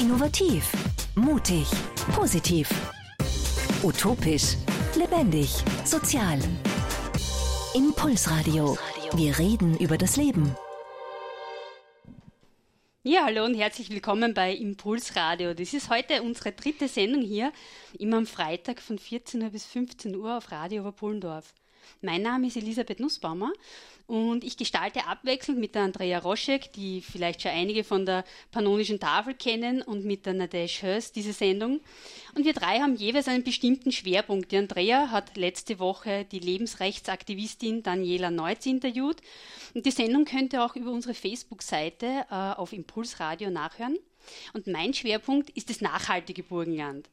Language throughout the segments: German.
Innovativ, mutig, positiv. Utopisch, lebendig, sozial. Impulsradio. Wir reden über das Leben. Ja, hallo und herzlich willkommen bei Impulsradio. Das ist heute unsere dritte Sendung hier, immer am Freitag von 14 Uhr bis 15 Uhr auf Radio Oberpullendorf. Mein Name ist Elisabeth Nussbaumer und ich gestalte abwechselnd mit der Andrea Roschek, die vielleicht schon einige von der Pannonischen Tafel kennen, und mit der Nadesh Hörs diese Sendung. Und wir drei haben jeweils einen bestimmten Schwerpunkt. Die Andrea hat letzte Woche die Lebensrechtsaktivistin Daniela Neutz interviewt. Und die Sendung könnt ihr auch über unsere Facebook-Seite äh, auf Impulsradio nachhören. Und mein Schwerpunkt ist das nachhaltige Burgenland.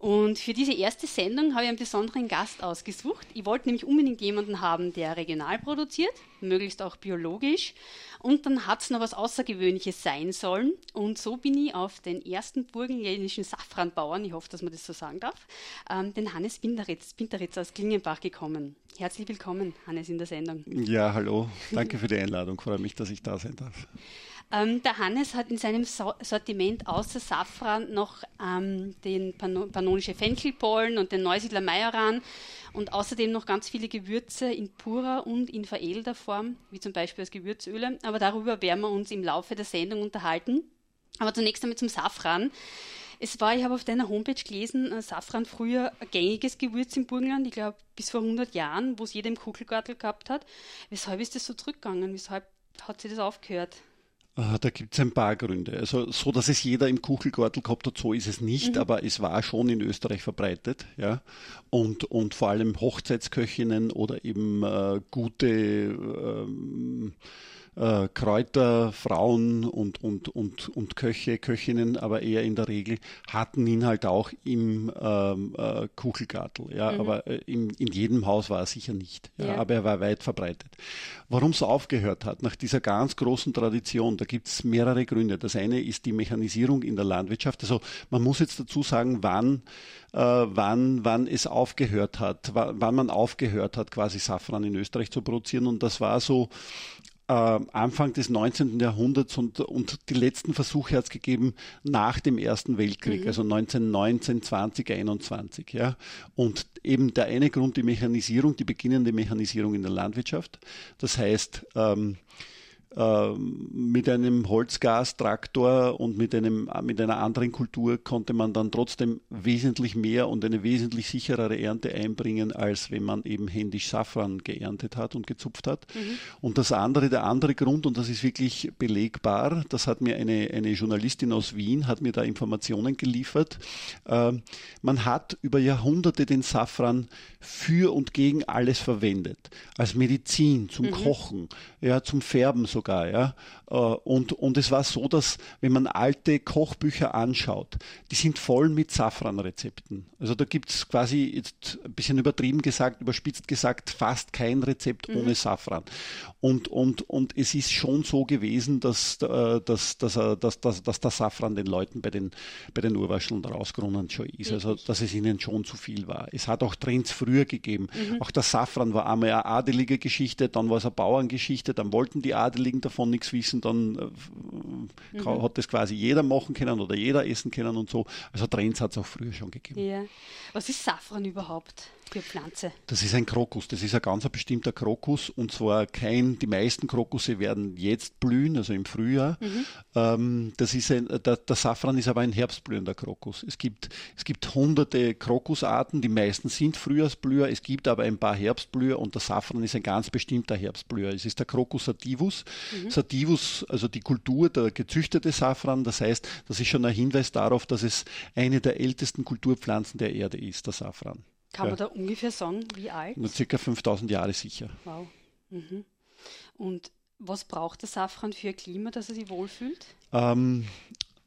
Und für diese erste Sendung habe ich einen besonderen Gast ausgesucht. Ich wollte nämlich unbedingt jemanden haben, der regional produziert, möglichst auch biologisch. Und dann hat es noch was Außergewöhnliches sein sollen. Und so bin ich auf den ersten burgenländischen Safranbauern, ich hoffe, dass man das so sagen darf, ähm, den Hannes Binderitz, Binderitz aus Klingenbach gekommen. Herzlich willkommen, Hannes, in der Sendung. Ja, hallo. Danke für die Einladung. Freue mich, dass ich da sein darf. Ähm, der Hannes hat in seinem so Sortiment außer Safran noch ähm, den Pan pannonische Fenchelpollen und den Neusiedler Majoran und außerdem noch ganz viele Gewürze in purer und in veredelter Form, wie zum Beispiel als Gewürzöle. Aber darüber werden wir uns im Laufe der Sendung unterhalten. Aber zunächst einmal zum Safran. Es war, ich habe auf deiner Homepage gelesen, äh, Safran früher ein gängiges Gewürz im Burgenland, ich glaube bis vor 100 Jahren, wo es jeder im Kuchelgartel gehabt hat. Weshalb ist das so zurückgegangen? Weshalb hat sich das aufgehört? Da gibt es ein paar Gründe. Also so, dass es jeder im Kuchelgartel gehabt hat, so ist es nicht, mhm. aber es war schon in Österreich verbreitet, ja. Und, und vor allem Hochzeitsköchinnen oder eben äh, gute ähm, äh, Kräuter, Frauen und, und, und, und Köche, Köchinnen, aber eher in der Regel hatten ihn halt auch im ähm, äh, Kuchelgartel. Ja, mhm. aber äh, in, in jedem Haus war er sicher nicht. Ja, ja. aber er war weit verbreitet. Warum es aufgehört hat, nach dieser ganz großen Tradition, da gibt es mehrere Gründe. Das eine ist die Mechanisierung in der Landwirtschaft. Also man muss jetzt dazu sagen, wann, äh, wann, wann es aufgehört hat, wann man aufgehört hat, quasi Safran in Österreich zu produzieren. Und das war so Anfang des 19. Jahrhunderts und, und die letzten Versuche hat es gegeben nach dem Ersten Weltkrieg, mhm. also 1919, 20, 21. Ja. Und eben der eine Grund die Mechanisierung, die beginnende Mechanisierung in der Landwirtschaft. Das heißt, ähm, ähm, mit einem Holzgastraktor und mit einem mit einer anderen Kultur konnte man dann trotzdem wesentlich mehr und eine wesentlich sicherere Ernte einbringen, als wenn man eben händisch Safran geerntet hat und gezupft hat. Mhm. Und das andere, der andere Grund, und das ist wirklich belegbar, das hat mir eine, eine Journalistin aus Wien, hat mir da Informationen geliefert. Äh, man hat über Jahrhunderte den Safran für und gegen alles verwendet. Als Medizin, zum mhm. Kochen, ja, zum Färben sogar, ja. Äh, und, und es war so, dass, wenn man alte Kochbücher anschaut, die sind voll mit Safranrezepten. Also da gibt's quasi, jetzt ein bisschen übertrieben gesagt, überspitzt gesagt, fast kein Rezept mhm. ohne Safran. Und, und, und es ist schon so gewesen, dass, äh, dass, dass, dass, dass, dass der Safran den Leuten bei den, bei den Urwascheln rausgerunnen schon ist. Also, dass es ihnen schon zu viel war. Es hat auch Trends früher gegeben. Mhm. Auch der Safran war einmal eine adelige Geschichte, dann war es eine Bauerngeschichte, dann wollten die Adeligen davon nichts wissen, dann äh, mhm. hat das quasi jeder machen können oder jeder essen können und so. Also Trends hat es auch früher schon gegeben. Ja. Was ist Safran überhaupt? Für Pflanze? Das ist ein Krokus. Das ist ein ganz bestimmter Krokus und zwar kein, die meisten Krokusse werden jetzt blühen, also im Frühjahr. Mhm. Ähm, das ist ein, der, der Safran ist aber ein herbstblühender Krokus. Es gibt, es gibt hunderte Krokusarten, die meisten sind Frühjahrsblüher, es gibt aber ein paar Herbstblüher und der Safran ist ein ganz bestimmter Herbstblüher. Es ist der Krokus sativus. Mhm. Sativus, also die Kultur, der gezüchtete Safran, das heißt, das ist schon ein Hinweis darauf, dass es eine der ältesten Kulturpflanzen der Erde ist, der Safran. Kann ja. man da ungefähr sagen, wie alt? Nur circa 5000 Jahre sicher. Wow. Mhm. Und was braucht der Safran für ein Klima, dass er sich wohlfühlt? Ähm,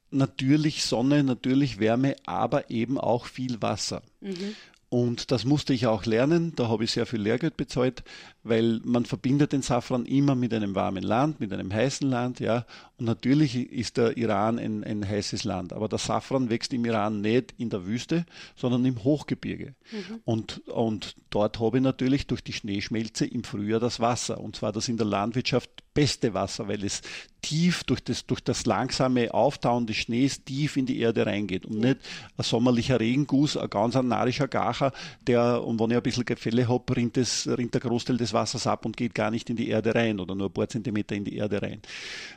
natürlich Sonne, natürlich Wärme, aber eben auch viel Wasser. Mhm. Und das musste ich auch lernen, da habe ich sehr viel Lehrgeld bezahlt. Weil man verbindet den Safran immer mit einem warmen Land, mit einem heißen Land, ja. Und natürlich ist der Iran ein, ein heißes Land, aber der Safran wächst im Iran nicht in der Wüste, sondern im Hochgebirge. Mhm. Und, und dort habe ich natürlich durch die Schneeschmelze im Frühjahr das Wasser. Und zwar das in der Landwirtschaft beste Wasser, weil es tief durch das, durch das langsame Auftauen des Schnees tief in die Erde reingeht und nicht ein sommerlicher Regenguss, ein ganz ein narischer Gacher, der, und wenn ich ein bisschen Gefälle habe, rinnt, das, rinnt der Großteil des Wassers ab und geht gar nicht in die Erde rein oder nur ein paar Zentimeter in die Erde rein.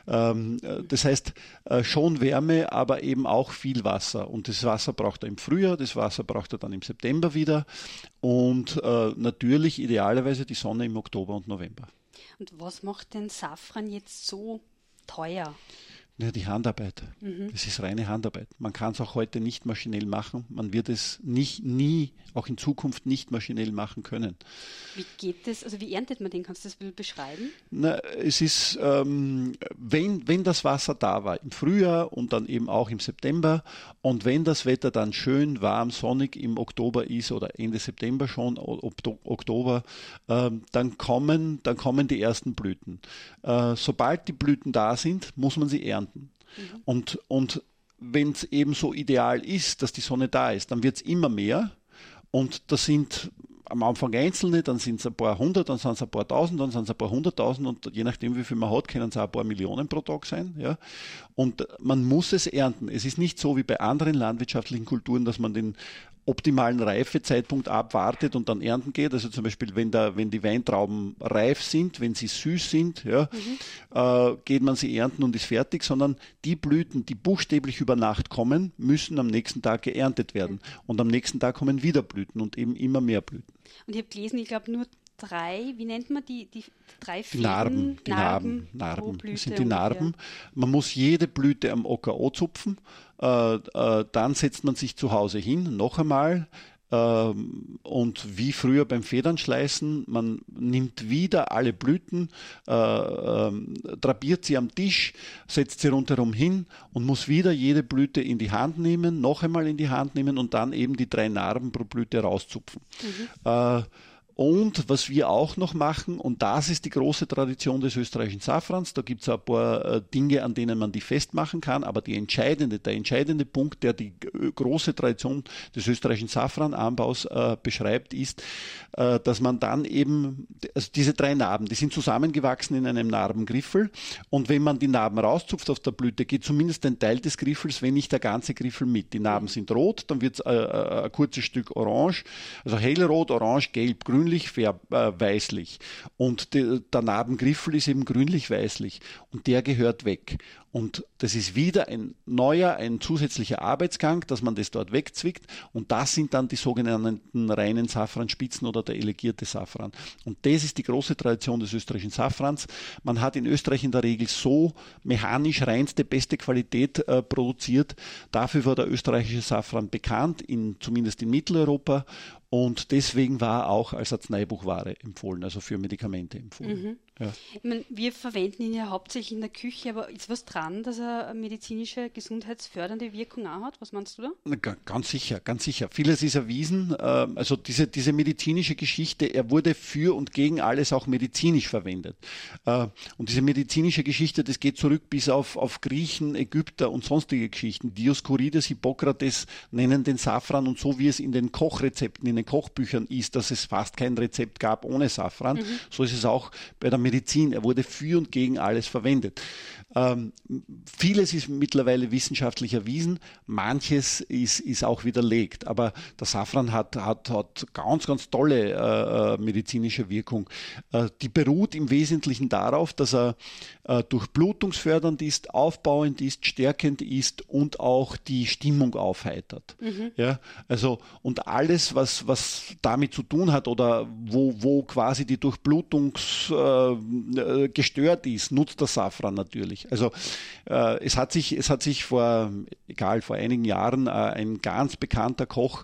Ähm, das heißt, äh, schon Wärme, aber eben auch viel Wasser. Und das Wasser braucht er im Frühjahr, das Wasser braucht er dann im September wieder und äh, natürlich idealerweise die Sonne im Oktober und November. Und was macht den Safran jetzt so teuer? Ja, die Handarbeit. Mhm. Das ist reine Handarbeit. Man kann es auch heute nicht maschinell machen. Man wird es nicht, nie, auch in Zukunft nicht maschinell machen können. Wie geht das? Also wie erntet man den? Kannst du das beschreiben? Na, es ist, ähm, wenn, wenn das Wasser da war im Frühjahr und dann eben auch im September und wenn das Wetter dann schön warm, sonnig im Oktober ist oder Ende September schon, Oktober, äh, dann, kommen, dann kommen die ersten Blüten. Äh, sobald die Blüten da sind, muss man sie ernten landen. Mhm. Und, und wenn es eben so ideal ist, dass die Sonne da ist, dann wird es immer mehr. Und das sind am Anfang einzelne, dann sind es ein paar hundert, dann sind es ein paar tausend, dann sind es ein paar hunderttausend und je nachdem, wie viel man hat, können es auch ein paar Millionen pro Tag sein. Ja. Und man muss es ernten. Es ist nicht so wie bei anderen landwirtschaftlichen Kulturen, dass man den optimalen Reifezeitpunkt abwartet und dann ernten geht. Also zum Beispiel, wenn, der, wenn die Weintrauben reif sind, wenn sie süß sind, ja, mhm. äh, geht man sie ernten und ist fertig, sondern die Blüten, die buchstäblich über Nacht kommen, müssen am nächsten Tag geerntet werden. Mhm. Und am nächsten Tag kommen wieder Blüten und eben immer mehr Blüten. Und ich habe gelesen, ich glaube nur drei, wie nennt man die, die drei Fäden? Narben, die Narben, Narben. Das sind die Narben. Man muss jede Blüte am OKO zupfen, dann setzt man sich zu Hause hin, noch einmal, ähm, und wie früher beim Federnschleißen, man nimmt wieder alle Blüten, äh, äh, drapiert sie am Tisch, setzt sie rundherum hin und muss wieder jede Blüte in die Hand nehmen, noch einmal in die Hand nehmen und dann eben die drei Narben pro Blüte rauszupfen. Mhm. Äh, und was wir auch noch machen, und das ist die große Tradition des österreichischen Safrans, da gibt es ein paar äh, Dinge, an denen man die festmachen kann, aber die entscheidende, der entscheidende Punkt, der die große Tradition des österreichischen Safrananbaus äh, beschreibt, ist, äh, dass man dann eben, also diese drei Narben, die sind zusammengewachsen in einem Narbengriffel und wenn man die Narben rauszupft auf der Blüte, geht zumindest ein Teil des Griffels, wenn nicht der ganze Griffel mit. Die Narben sind rot, dann wird es äh, äh, ein kurzes Stück orange, also hellrot, orange, gelb, grün, grünlich-weißlich. Äh, und der Narbengriffel ist eben grünlich-weißlich. Und der gehört weg. Und das ist wieder ein neuer, ein zusätzlicher Arbeitsgang, dass man das dort wegzwickt. Und das sind dann die sogenannten reinen Safranspitzen oder der elegierte Safran. Und das ist die große Tradition des österreichischen Safrans. Man hat in Österreich in der Regel so mechanisch reinste, beste Qualität äh, produziert. Dafür war der österreichische Safran bekannt, in, zumindest in Mitteleuropa. Und deswegen war auch als Arzneibuchware empfohlen, also für Medikamente empfohlen. Mhm. Ja. Ich meine, wir verwenden ihn ja hauptsächlich in der Küche, aber ist was dran, dass er eine medizinische, gesundheitsfördernde Wirkung auch hat? Was meinst du da? Ganz sicher, ganz sicher. Vieles ist erwiesen. Ähm, also diese, diese medizinische Geschichte, er wurde für und gegen alles auch medizinisch verwendet. Äh, und diese medizinische Geschichte, das geht zurück bis auf, auf Griechen, Ägypter und sonstige Geschichten. Dioskurides, Hippokrates nennen den Safran und so wie es in den Kochrezepten, in den Kochbüchern ist, dass es fast kein Rezept gab ohne Safran, mhm. so ist es auch bei der Medizin. Er wurde für und gegen alles verwendet. Ähm, vieles ist mittlerweile wissenschaftlich erwiesen, manches ist, ist auch widerlegt. Aber der Safran hat, hat, hat ganz, ganz tolle äh, äh, medizinische Wirkung. Äh, die beruht im Wesentlichen darauf, dass er äh, durchblutungsfördernd ist, aufbauend ist, stärkend ist und auch die Stimmung aufheitert. Mhm. Ja, also und alles, was, was damit zu tun hat oder wo, wo quasi die Durchblutung äh, gestört ist, nutzt der Safran natürlich. Also äh, es hat sich, es hat sich vor, egal, vor einigen Jahren äh, ein ganz bekannter Koch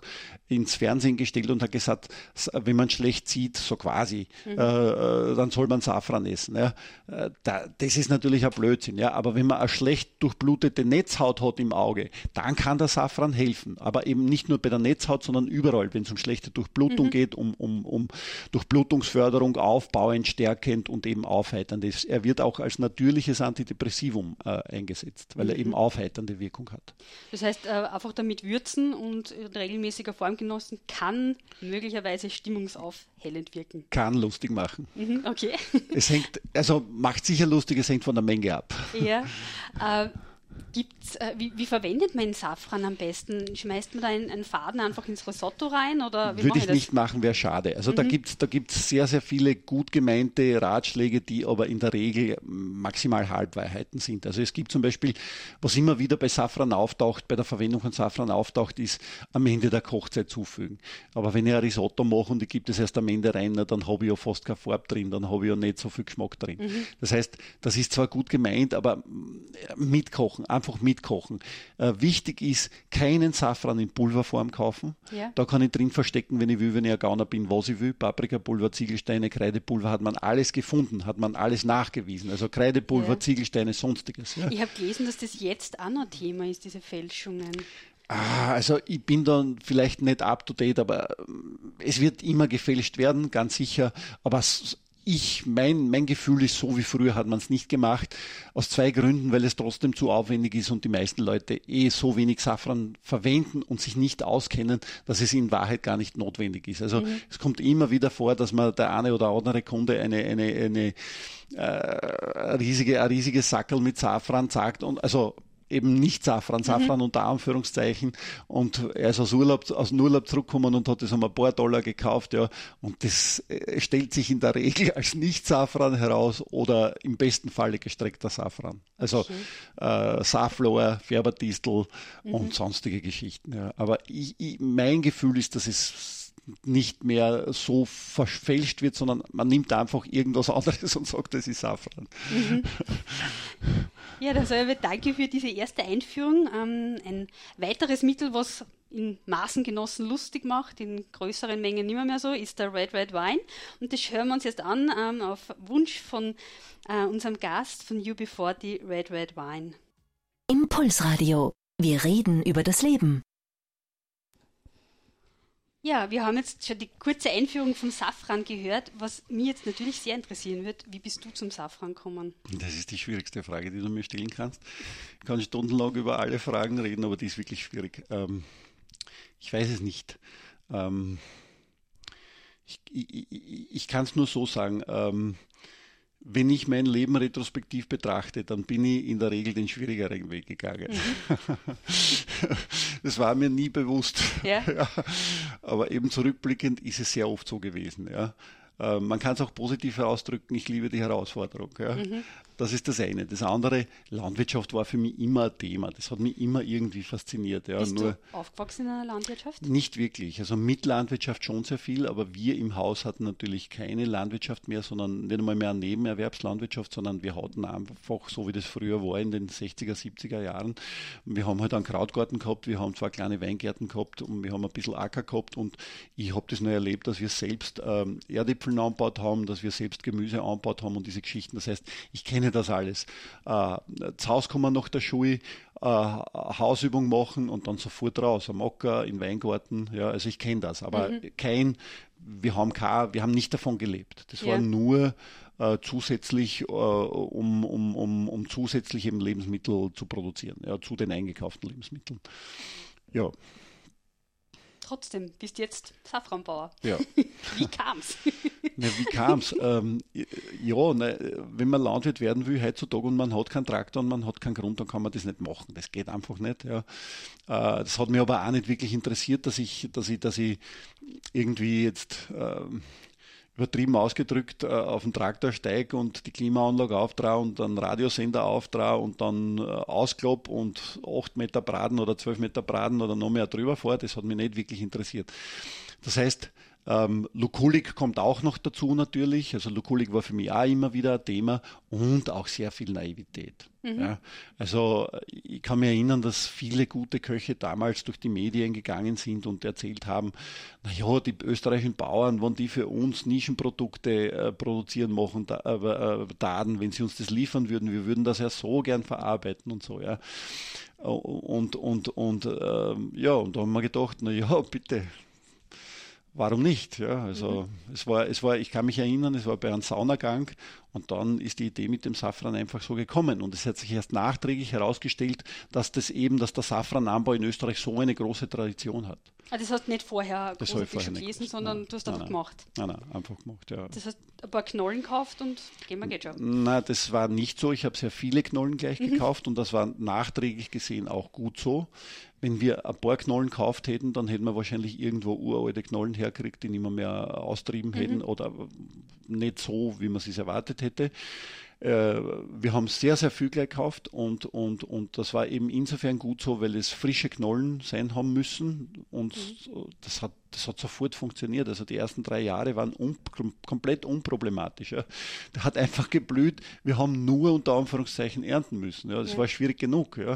ins Fernsehen gestellt und hat gesagt, wenn man schlecht sieht, so quasi, mhm. äh, äh dann soll man Safran essen. Ja. Äh, da, das ist natürlich ein Blödsinn, ja. Aber wenn man eine schlecht durchblutete Netzhaut hat im Auge, dann kann der Safran helfen. Aber eben nicht nur bei der Netzhaut, sondern überall, wenn es um schlechte Durchblutung mhm. geht, um, um, um Durchblutungsförderung, aufbauend, stärkend und eben aufheiternd. Er wird auch als natürliches Antidepressivum äh, eingesetzt, weil mhm. er eben aufheiternde Wirkung hat. Das heißt, äh, einfach damit würzen und in regelmäßiger Form genossen, kann möglicherweise stimmungsaufhellend wirken. Kann lustig machen. Mhm, okay. Es hängt, also macht sicher lustig, es hängt von der Menge ab. Ja. Äh, Gibt's, äh, wie, wie, verwendet man Safran am besten? Schmeißt man da einen, einen Faden einfach ins Risotto rein? Oder Würde ich nicht machen, wäre schade. Also mhm. da gibt es da gibt's sehr, sehr viele gut gemeinte Ratschläge, die aber in der Regel maximal Halbwahrheiten sind. Also es gibt zum Beispiel, was immer wieder bei Safran auftaucht, bei der Verwendung von Safran auftaucht, ist am Ende der Kochzeit zufügen. Aber wenn ich ein Risotto mache und ich gebe das erst am Ende rein, dann habe ich ja fast keine Farbe drin, dann habe ich ja nicht so viel Geschmack drin. Mhm. Das heißt, das ist zwar gut gemeint, aber mitkochen, einfach mitkochen. Äh, wichtig ist, keinen Safran in Pulverform kaufen. Ja. Da kann ich drin verstecken, wenn ich will, wenn ich ein Gauner bin, was ich will. Paprikapulver, Ziegelsteine, Kreidepulver hat man alles gefunden, hat man alles nachgewiesen. Also Kreidepulver, ja. Ziegelsteine, sonstiges. Ja. Ich habe gelesen, dass das jetzt auch noch Thema ist, diese Fälschungen. Ah, also ich bin dann vielleicht nicht up to date, aber es wird immer gefälscht werden, ganz sicher. Aber ich, mein, mein Gefühl ist so wie früher hat man es nicht gemacht. Aus zwei Gründen, weil es trotzdem zu aufwendig ist und die meisten Leute eh so wenig Safran verwenden und sich nicht auskennen, dass es in Wahrheit gar nicht notwendig ist. Also mhm. es kommt immer wieder vor, dass man der eine oder andere Kunde eine, eine, eine äh, riesige, ein riesiges Sackel mit Safran sagt und also eben nicht Safran, Safran mhm. unter Anführungszeichen. Und er ist aus Urlaub, aus dem Urlaub zurückgekommen und hat das um ein paar Dollar gekauft, ja. Und das äh, stellt sich in der Regel als nicht Safran heraus oder im besten Falle gestreckter Safran. Also äh, Saflor, Färberdistel mhm. und sonstige Geschichten. Ja. Aber ich, ich, mein Gefühl ist, dass es nicht mehr so verfälscht wird, sondern man nimmt einfach irgendwas anderes und sagt, das ist Safran. Mhm. Ja, dann sage ich danke für diese erste Einführung. Ähm, ein weiteres Mittel, was in Maßen genossen lustig macht, in größeren Mengen nicht mehr so, ist der Red Red Wine. Und das hören wir uns jetzt an ähm, auf Wunsch von äh, unserem Gast von UB40 Red Red Wine. Impulsradio. Wir reden über das Leben. Ja, wir haben jetzt schon die kurze Einführung vom Safran gehört. Was mich jetzt natürlich sehr interessieren wird, wie bist du zum Safran gekommen? Das ist die schwierigste Frage, die du mir stellen kannst. Ich kann stundenlang über alle Fragen reden, aber die ist wirklich schwierig. Ähm, ich weiß es nicht. Ähm, ich, ich, ich kann es nur so sagen. Ähm, wenn ich mein Leben retrospektiv betrachte, dann bin ich in der Regel den schwierigeren Weg gegangen. Mhm. das war mir nie bewusst. Ja. ja. Aber eben zurückblickend ist es sehr oft so gewesen. Ja. Äh, man kann es auch positiv ausdrücken, ich liebe die Herausforderung. Mhm. Das ist das eine. Das andere, Landwirtschaft war für mich immer ein Thema. Das hat mich immer irgendwie fasziniert. Ja. Bist Nur du aufgewachsen in einer Landwirtschaft? Nicht wirklich. Also mit Landwirtschaft schon sehr viel, aber wir im Haus hatten natürlich keine Landwirtschaft mehr, sondern nicht einmal mehr eine Nebenerwerbslandwirtschaft, sondern wir hatten einfach, so wie das früher war in den 60er, 70er Jahren, wir haben halt einen Krautgarten gehabt, wir haben zwei kleine Weingärten gehabt und wir haben ein bisschen Acker gehabt und ich habe das nur erlebt, dass wir selbst ähm, Erdäpfel angebaut haben, dass wir selbst Gemüse angebaut haben und diese Geschichten. Das heißt, ich kenne das alles. Äh, zu Hause kommen nach der Schule, äh, Hausübung machen und dann sofort raus, am Acker, in Weingarten. Ja, also ich kenne das, aber mhm. kein, wir haben kein, wir haben nicht davon gelebt. Das ja. war nur äh, zusätzlich, äh, um, um, um, um zusätzlich eben Lebensmittel zu produzieren, ja, zu den eingekauften Lebensmitteln. Ja trotzdem bist jetzt Safranbauer. Ja. wie kam's? Na, wie kam's? ähm, ja, ne, wenn man Landwirt werden will heutzutage und man hat keinen Traktor und man hat keinen Grund, dann kann man das nicht machen. Das geht einfach nicht. Ja. Äh, das hat mich aber auch nicht wirklich interessiert, dass ich, dass ich, dass ich irgendwie jetzt ähm, übertrieben ausgedrückt äh, auf den Traktor steige und die Klimaanlage auftraue und einen Radiosender auftraue und dann äh, ausklopp und 8 Meter Braten oder 12 Meter Braten oder noch mehr drüber fahre, das hat mich nicht wirklich interessiert. Das heißt, Ähm, Lukulik kommt auch noch dazu natürlich. Also Lukulik war für mich auch immer wieder ein Thema und auch sehr viel Naivität. Mhm. Ja, also ich kann mich erinnern, dass viele gute Köche damals durch die Medien gegangen sind und erzählt haben, naja, die österreichischen Bauern, wenn die für uns Nischenprodukte äh, produzieren machen, da, äh, äh, Daten, wenn sie uns das liefern würden, wir würden das ja so gern verarbeiten und so, ja. Und, und, und äh, ja, und da haben wir gedacht, na ja, bitte, warum nicht? Ja, also mhm. es war, es war, ich kann mich erinnern, es war bei einem Saunagang und dann ist die Idee mit dem Safran einfach so gekommen. Und es hat sich erst nachträglich herausgestellt, dass das eben, dass der Safrananbau in Österreich so eine große Tradition hat. Also das hast du nicht vorher das großartig schon gelesen, sondern nein, du hast einfach nein, gemacht. Nein, nein, einfach gemacht, ja. Das heißt, ein paar Knollen gekauft und gehen wir geht schon. Nein, das war nicht so. Ich habe sehr viele Knollen gleich mhm. gekauft und das war nachträglich gesehen auch gut so. Wenn wir ein paar Knollen gekauft hätten, dann hätten wir wahrscheinlich irgendwo uralte Knollen herkriegt, die nicht mehr, mehr austrieben mhm. hätten oder nicht so, wie man es erwartet hätte. Äh, wir haben sehr, sehr viel gleich gekauft und, und, und das war eben insofern gut so, weil es frische Knollen sein haben müssen und mhm. das, hat, das hat sofort funktioniert. Also die ersten drei Jahre waren un, komplett unproblematisch. Ja. Der hat einfach geblüht. Wir haben nur unter Anführungszeichen ernten müssen. Ja. Das ja. war schwierig genug. Ja.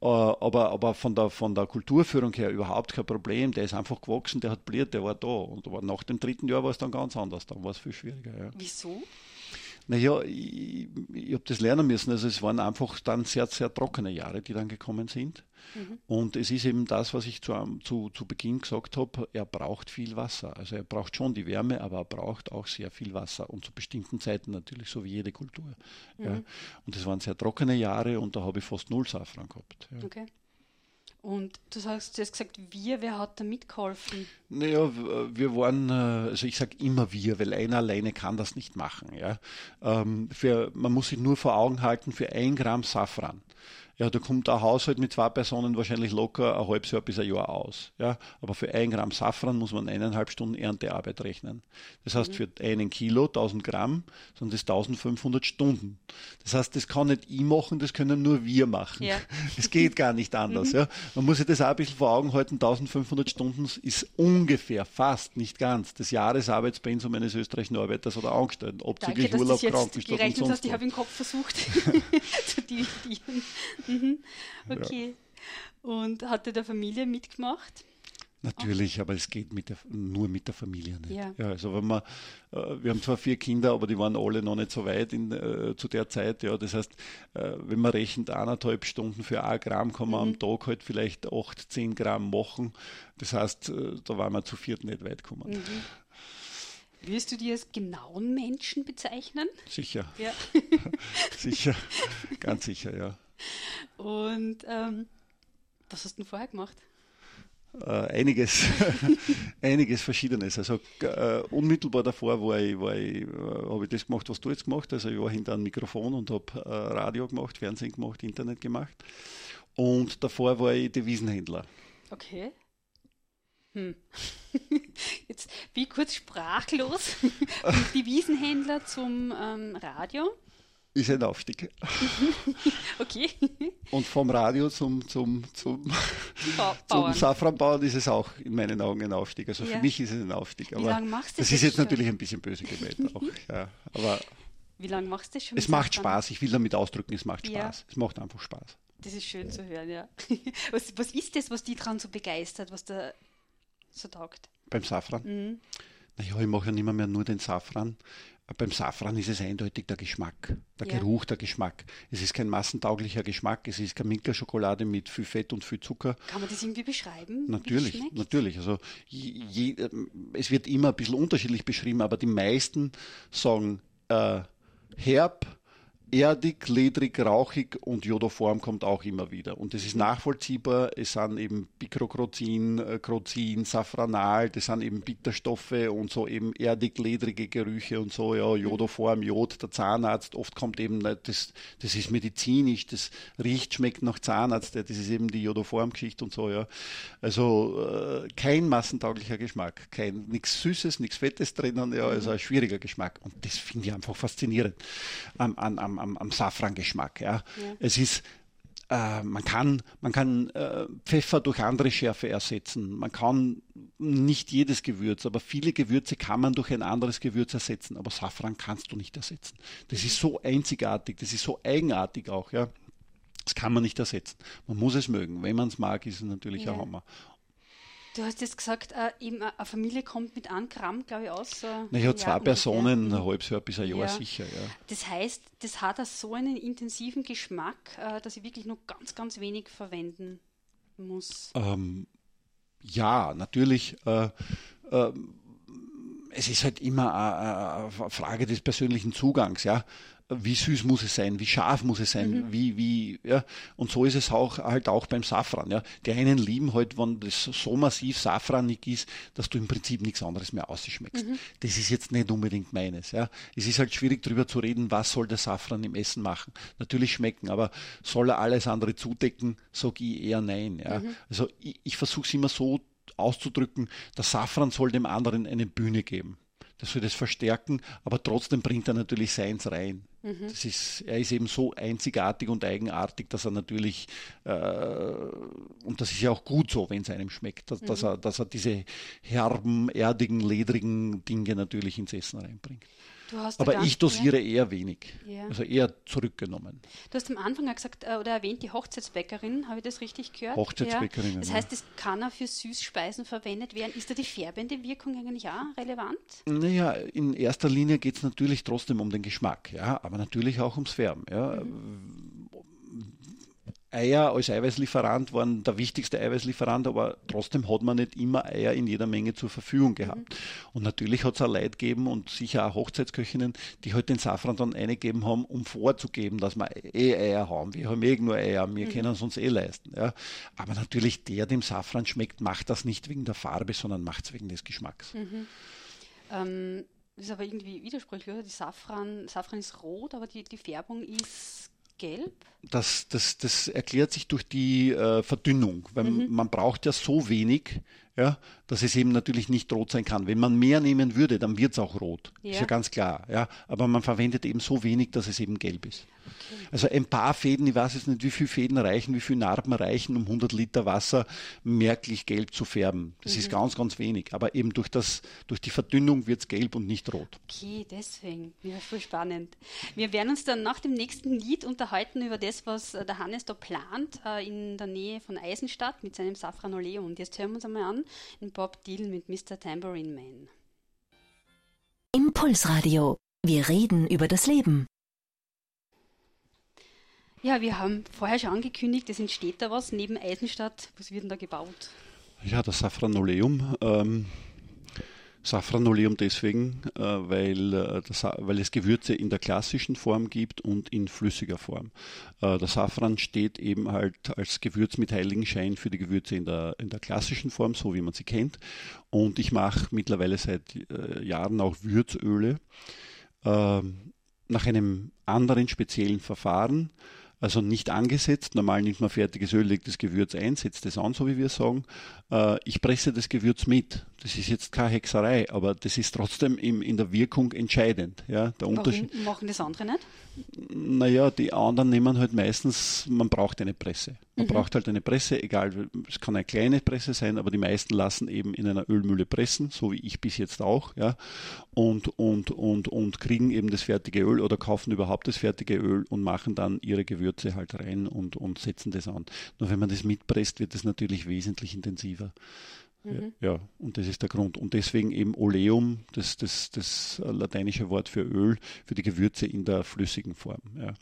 Äh, aber, aber von, der, von der Kulturführung her überhaupt kein Problem. Der ist einfach gewachsen, der hat blüht, der war da. Und nach dem dritten Jahr war es dann ganz anders. Dann war es viel schwieriger. Ja. Wieso? Naja, ich, ich habe das lernen müssen. Also es waren einfach dann sehr, sehr trockene Jahre, die dann gekommen sind. Mhm. Und es ist eben das, was ich zu, zu, zu Beginn gesagt habe, er braucht viel Wasser. Also er braucht schon die Wärme, aber er braucht auch sehr viel Wasser und zu bestimmten Zeiten natürlich, so wie jede Kultur. Mhm. Ja. Und es waren sehr trockene Jahre und da habe ich fast null Safran gehabt. Ja. Okay. Und du sagst, du hast gesagt, wir, wer hat da mitgeholfen? Naja, wir waren, äh, also ich sage immer wir, weil einer alleine kann das nicht machen. Ja. Ähm, für, man muss sich nur vor Augen halten, für ein Gramm Safran ja, da kommt ein Haushalt mit zwei Personen wahrscheinlich locker ein halbes Jahr bis ein Jahr aus. Ja, aber für ein Gramm Safran muss man eineinhalb Stunden Erntearbeit rechnen. Das heißt, für einen Kilo, 1000 Gramm, sind das 1500 Stunden. Das heißt, das kann nicht ich machen, das können nur wir machen. Ja. Das geht gar nicht anders. Mhm. Ja. Man muss sich das auch ein bisschen vor Augen halten, 1500 Stunden ist ungefähr, fast, nicht ganz, das Jahresarbeitspensum eines österreichischen Arbeiters oder Angestellten, abzüglich Danke, Urlaub, Krankenstand und sonst hast, Ich habe im Kopf versucht zu dividieren. Mhm. Okay. Ja. Und hatte der Familie mitgemacht? Natürlich, aber es geht mit der, nur mit der Familie nicht. Ja. ja also wenn man, äh, wir haben zwar vier Kinder, aber die waren alle noch nicht so weit in, äh, zu der Zeit. Ja, das heißt, äh, wenn man rechnet eineinhalb Stunden für ein Gramm, kann man mhm. am Tag halt vielleicht acht, zehn Gramm machen. Das heißt, äh, da waren wir zu viert nicht weit gekommen. Mhm. Wirst du dir als genauen Menschen bezeichnen? Sicher. Ja. sicher, ganz sicher, ja. Und ähm, was hast du denn vorher gemacht? Äh, einiges, einiges Verschiedenes. Also äh, unmittelbar davor war ich, war ich, äh, habe ich das gemacht, was du jetzt gemacht hast. Also ich war hinter einem Mikrofon und habe äh, Radio gemacht, Fernsehen gemacht, Internet gemacht. Und davor war ich Devisenhändler. Okay. Hm. Jetzt bin ich kurz sprachlos. Devisenhändler zum ähm, Radio ist ein Aufstieg. okay. Und vom Radio zum, zum, zum, zum Safranbauern ist es auch in meinen Augen ein Aufstieg. Also ja. für mich ist es ein Aufstieg. Aber Wie lange machst du das? Das ist jetzt schon? natürlich ein bisschen böse gemeint auch. Ja. Aber Wie lange machst du das schon? Es macht Spaß. Ich will damit ausdrücken, es macht Spaß. Ja. Es macht einfach Spaß. Das ist schön zu hören, ja. Was, was ist das, was dich daran so begeistert, was da so taugt? Beim Safran? Mhm. Naja, ich mache ja nicht mehr nur den Safran, beim Safran ist es eindeutig der Geschmack, der ja. Geruch, der Geschmack. Es ist kein massentauglicher Geschmack, es ist keine Milka-Schokolade mit viel Fett und viel Zucker. Kann man das irgendwie beschreiben? Natürlich, natürlich. Also je, es wird immer ein bisschen unterschiedlich beschrieben, aber die meisten sagen äh, herb, erdig, ledrig, rauchig und Jodoform kommt auch immer wieder. Und das ist nachvollziehbar. Es sind eben Picrocrozin, äh, Crozin, Safranal, das sind eben Bitterstoffe und so eben erdig, ledrige Gerüche und so, ja, Jodoform, Jod, der Zahnarzt. Oft kommt eben, das, das ist medizinisch, das riecht, schmeckt nach Zahnarzt, das ist eben die Jodoform-Geschichte und so, ja. Also äh, kein massentauglicher Geschmack, kein, nichts Süßes, nichts Fettes drinnen, ja, also ein schwieriger Geschmack. Und das finde ich einfach faszinierend am, am, am am, am Safrangeschmack. Ja. ja. Es ist äh, man kann, man kann äh, Pfeffer durch andere Schärfe ersetzen. Man kann nicht jedes Gewürz, aber viele Gewürze kann man durch ein anderes Gewürz ersetzen. Aber Safran kannst du nicht ersetzen. Das ist so einzigartig, das ist so eigenartig auch, ja. Das kann man nicht ersetzen. Man muss es mögen. Wenn man es mag, ist es natürlich ja. ein Hammer. Du hast jetzt gesagt, äh, eben äh, eine Familie kommt mit einem Gramm, glaube ich, aus. Na, ich habe zwei Personen, ein halbes Jahr bis ein Jahr ja. sicher. Ja. Das heißt, das hat so einen intensiven Geschmack, äh, dass ich wirklich nur ganz, ganz wenig verwenden muss. Ähm, ja, natürlich. Äh, äh, es ist halt immer eine Frage des persönlichen Zugangs. Ja wie süß muss es sein, wie scharf muss es sein, mhm. wie, wie, ja. Und so ist es auch, halt auch beim Safran, ja. Die einen lieben halt, wenn das so massiv safranig ist, dass du im Prinzip nichts anderes mehr ausschmeckst. Mhm. Das ist jetzt nicht unbedingt meines, ja. Es ist halt schwierig darüber zu reden, was soll der Safran im Essen machen. Natürlich schmecken, aber soll er alles andere zudecken, sage ich eher nein, ja. Mhm. Also ich, ich versuche es immer so auszudrücken, der Safran soll dem anderen eine Bühne geben das soll das verstärken, aber trotzdem bringt er natürlich seins rein. Mhm. Das ist, er ist eben so einzigartig und eigenartig, dass er natürlich, äh, und das ist ja auch gut so, wenn es einem schmeckt, dass, mhm. dass, er, dass er diese herben, erdigen, ledrigen Dinge natürlich ins Essen reinbringt. Aber ich dosiere ja. eher wenig, ja. also eher zurückgenommen. Du hast am Anfang gesagt äh, oder erwähnt die Hochzeitsbäckerin, habe ich das richtig gehört? Hochzeitsbäckerin. Ja. Das heißt, das kann auch für Süßspeisen verwendet werden. Ist da die färbende Wirkung eigentlich auch relevant? Naja, in erster Linie geht es natürlich trotzdem um den Geschmack, ja, aber natürlich auch ums Färben. Ja. Mhm Eier als Eiweißlieferant waren der wichtigste Eiweißlieferant, aber trotzdem hat man nicht immer Eier in jeder Menge zur Verfügung gehabt. Mhm. Und natürlich hat es auch Leute gegeben und sicher auch Hochzeitsköchinnen, die halt den Safran dann eingegeben haben, um vorzugeben, dass wir eh Eier haben. Wir haben eh nur Eier, wir mhm. können es uns eh leisten. Ja. Aber natürlich der, dem Safran schmeckt, macht das nicht wegen der Farbe, sondern macht es wegen des Geschmacks. Mhm. Ähm, ist aber irgendwie widersprüchlich, oder? Die Safran, Safran ist rot, aber die, die Färbung ist gelb? Das, das, das erklärt sich durch die äh, Verdünnung, weil mhm. man braucht ja so wenig, ja, dass es eben natürlich nicht rot sein kann. Wenn man mehr nehmen würde, dann wird es auch rot. Ja. Ist ja ganz klar. Ja. Aber man verwendet eben so wenig, dass es eben gelb ist. Okay. Also ein paar Fäden, ich weiß jetzt nicht, wie viele Fäden reichen, wie viele Narben reichen, um 100 Liter Wasser merklich gelb zu färben. Das mhm. ist ganz, ganz wenig. Aber eben durch, das, durch die Verdünnung wird es gelb und nicht rot. Okay, deswegen. Ja, voll spannend. Wir werden uns dann nach dem nächsten Lied unterhalten über das, was der Hannes da plant, äh, in der Nähe von Eisenstadt mit seinem Safranoleo. Und jetzt hören wir uns einmal an Bob Dylan mit Mr. Tambourine Man. Impulsradio. Wir reden über das Leben. Ja, wir haben vorher schon angekündigt, es entsteht da was neben Eisenstadt. Was wird denn da gebaut? Ja, das Safranoleum. Ähm, Safranoleum deswegen, äh, weil, äh, weil es Gewürze in der klassischen Form gibt und in flüssiger Form. Äh, der Safran steht eben halt als Gewürz mit Heiligenschein für die Gewürze in der, in der klassischen Form, so wie man sie kennt. Und ich mache mittlerweile seit Jahren auch Würzöle ähm, nach einem anderen speziellen Verfahren also nicht angesetzt. Normal nimmt man fertiges Öl, legt das Gewürz ein, setzt es an, so wie wir sagen. Ich presse das Gewürz mit. Das ist jetzt keine Hexerei, aber das ist trotzdem im, in der Wirkung entscheidend. Ja, der Warum Unterschied, machen das andere nicht? Naja, die anderen nehmen halt meistens, man braucht eine Presse. Man mhm. braucht halt eine Presse, egal, es kann eine kleine Presse sein, aber die meisten lassen eben in einer Ölmühle pressen, so wie ich bis jetzt auch, ja, und, und, und, und kriegen eben das fertige Öl oder kaufen überhaupt das fertige Öl und machen dann ihre Gewürze halt rein und, und setzen das an. Nur wenn man das mitpresst, wird es natürlich wesentlich intensiver. Mhm. Ja, und das ist der Grund. Und deswegen eben Oleum, das, das, das lateinische Wort für Öl, für die Gewürze in der flüssigen Form. Ja.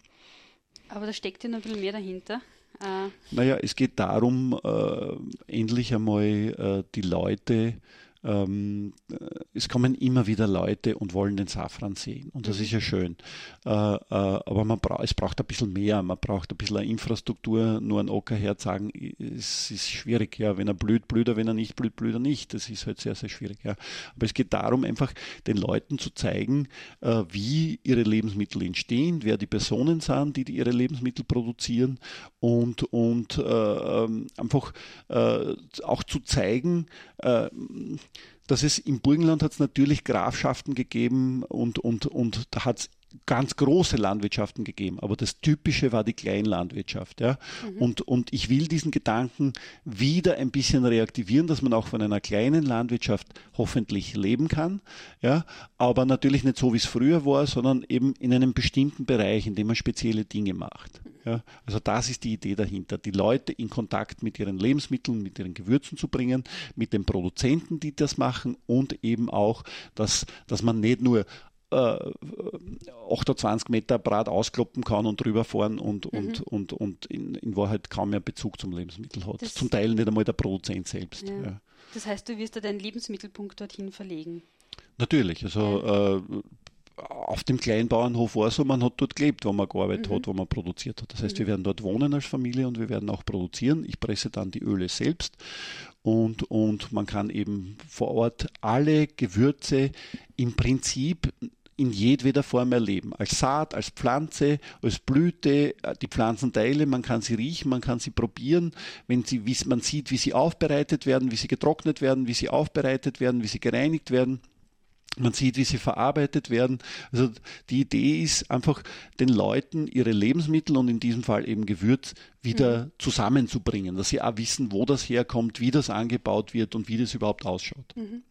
Aber da steckt ja noch ein bisschen mehr dahinter. Äh. Naja, es geht darum, äh, endlich einmal äh, die Leute ähm, äh, es kommen immer wieder Leute und wollen den Safran sehen. Und das mhm. ist ja schön. Äh, äh, aber man bra es braucht ein bisschen mehr. Man braucht ein bisschen eine Infrastruktur. Nur ein Ockerherd sagen, es ist schwierig. Ja, wenn er blüht, blüht er. Wenn er nicht blüht, blüht er nicht. Das ist halt sehr, sehr schwierig. Ja. Aber es geht darum, einfach den Leuten zu zeigen, äh, wie ihre Lebensmittel entstehen, wer die Personen sind, die, die ihre Lebensmittel produzieren und, und äh, ähm, einfach äh, auch zu zeigen, dass es im Burgenland hat es natürlich Grafschaften gegeben und, und, und da hat es ganz große Landwirtschaften gegeben, aber das Typische war die Kleinlandwirtschaft. Ja? Mhm. Und, und ich will diesen Gedanken wieder ein bisschen reaktivieren, dass man auch von einer kleinen Landwirtschaft hoffentlich leben kann, ja? aber natürlich nicht so, wie es früher war, sondern eben in einem bestimmten Bereich, in dem man spezielle Dinge macht. Ja? Also das ist die Idee dahinter, die Leute in Kontakt mit ihren Lebensmitteln, mit ihren Gewürzen zu bringen, mit den Produzenten, die das machen und eben auch, dass, dass man nicht nur 28 Meter Brat auskloppen kann und drüber fahren und, mhm. und, und, und in, in, Wahrheit kaum mehr Bezug zum Lebensmittel hat. Das Zum Teil nicht einmal der Produzent selbst. Ja. Ja. Das heißt, du wirst da deinen Lebensmittelpunkt dorthin verlegen? Natürlich. Also ja. äh, auf dem Kleinbauernhof war so, man hat dort gelebt, wo man gearbeitet mhm. hat, wo man produziert hat. Das heißt, mhm. wir werden dort wohnen als Familie und wir werden auch produzieren. Ich presse dann die Öle selbst und, und man kann eben vor Ort alle Gewürze im Prinzip in jedweder Form erleben. Als Saat, als Pflanze, als Blüte, äh, die Pflanzenteile, man kann sie riechen, man kann sie probieren, wenn sie, wie man sieht, wie sie aufbereitet werden, wie sie getrocknet werden, wie sie aufbereitet werden, wie sie gereinigt werden. Man sieht, wie sie verarbeitet werden. Also die Idee ist einfach, den Leuten ihre Lebensmittel und in diesem Fall eben Gewürz wieder mhm. zusammenzubringen, dass sie auch wissen, wo das herkommt, wie das angebaut wird und wie das überhaupt ausschaut. Mhm.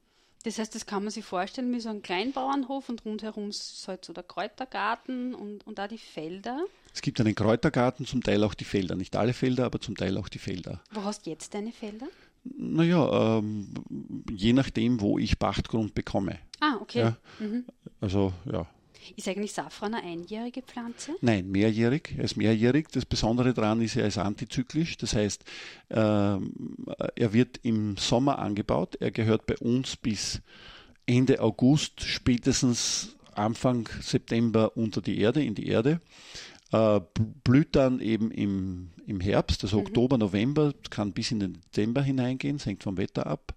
Das heißt, das kann man sich vorstellen wie so ein Kleinbauernhof und rundherum ist halt so der Kräutergarten und, und da die Felder. Es gibt einen Kräutergarten, zum Teil auch die Felder. Nicht alle Felder, aber zum Teil auch die Felder. Wo hast du jetzt deine Felder? Naja, ähm, je nachdem, wo ich Pachtgrund bekomme. Ah, okay. Ja, mhm. Also, ja. Ist eigentlich Safran eine einjährige Pflanze? Nein, mehrjährig. Er ist mehrjährig. Das Besondere daran ist, er ist antizyklisch. Das heißt, äh, er wird im Sommer angebaut. Er gehört bei uns bis Ende August, spätestens Anfang September unter die Erde, in die Erde. Äh, blüht dann eben im, im Herbst, also mhm. Oktober, November, kann bis in den Dezember hineingehen, es hängt vom Wetter ab.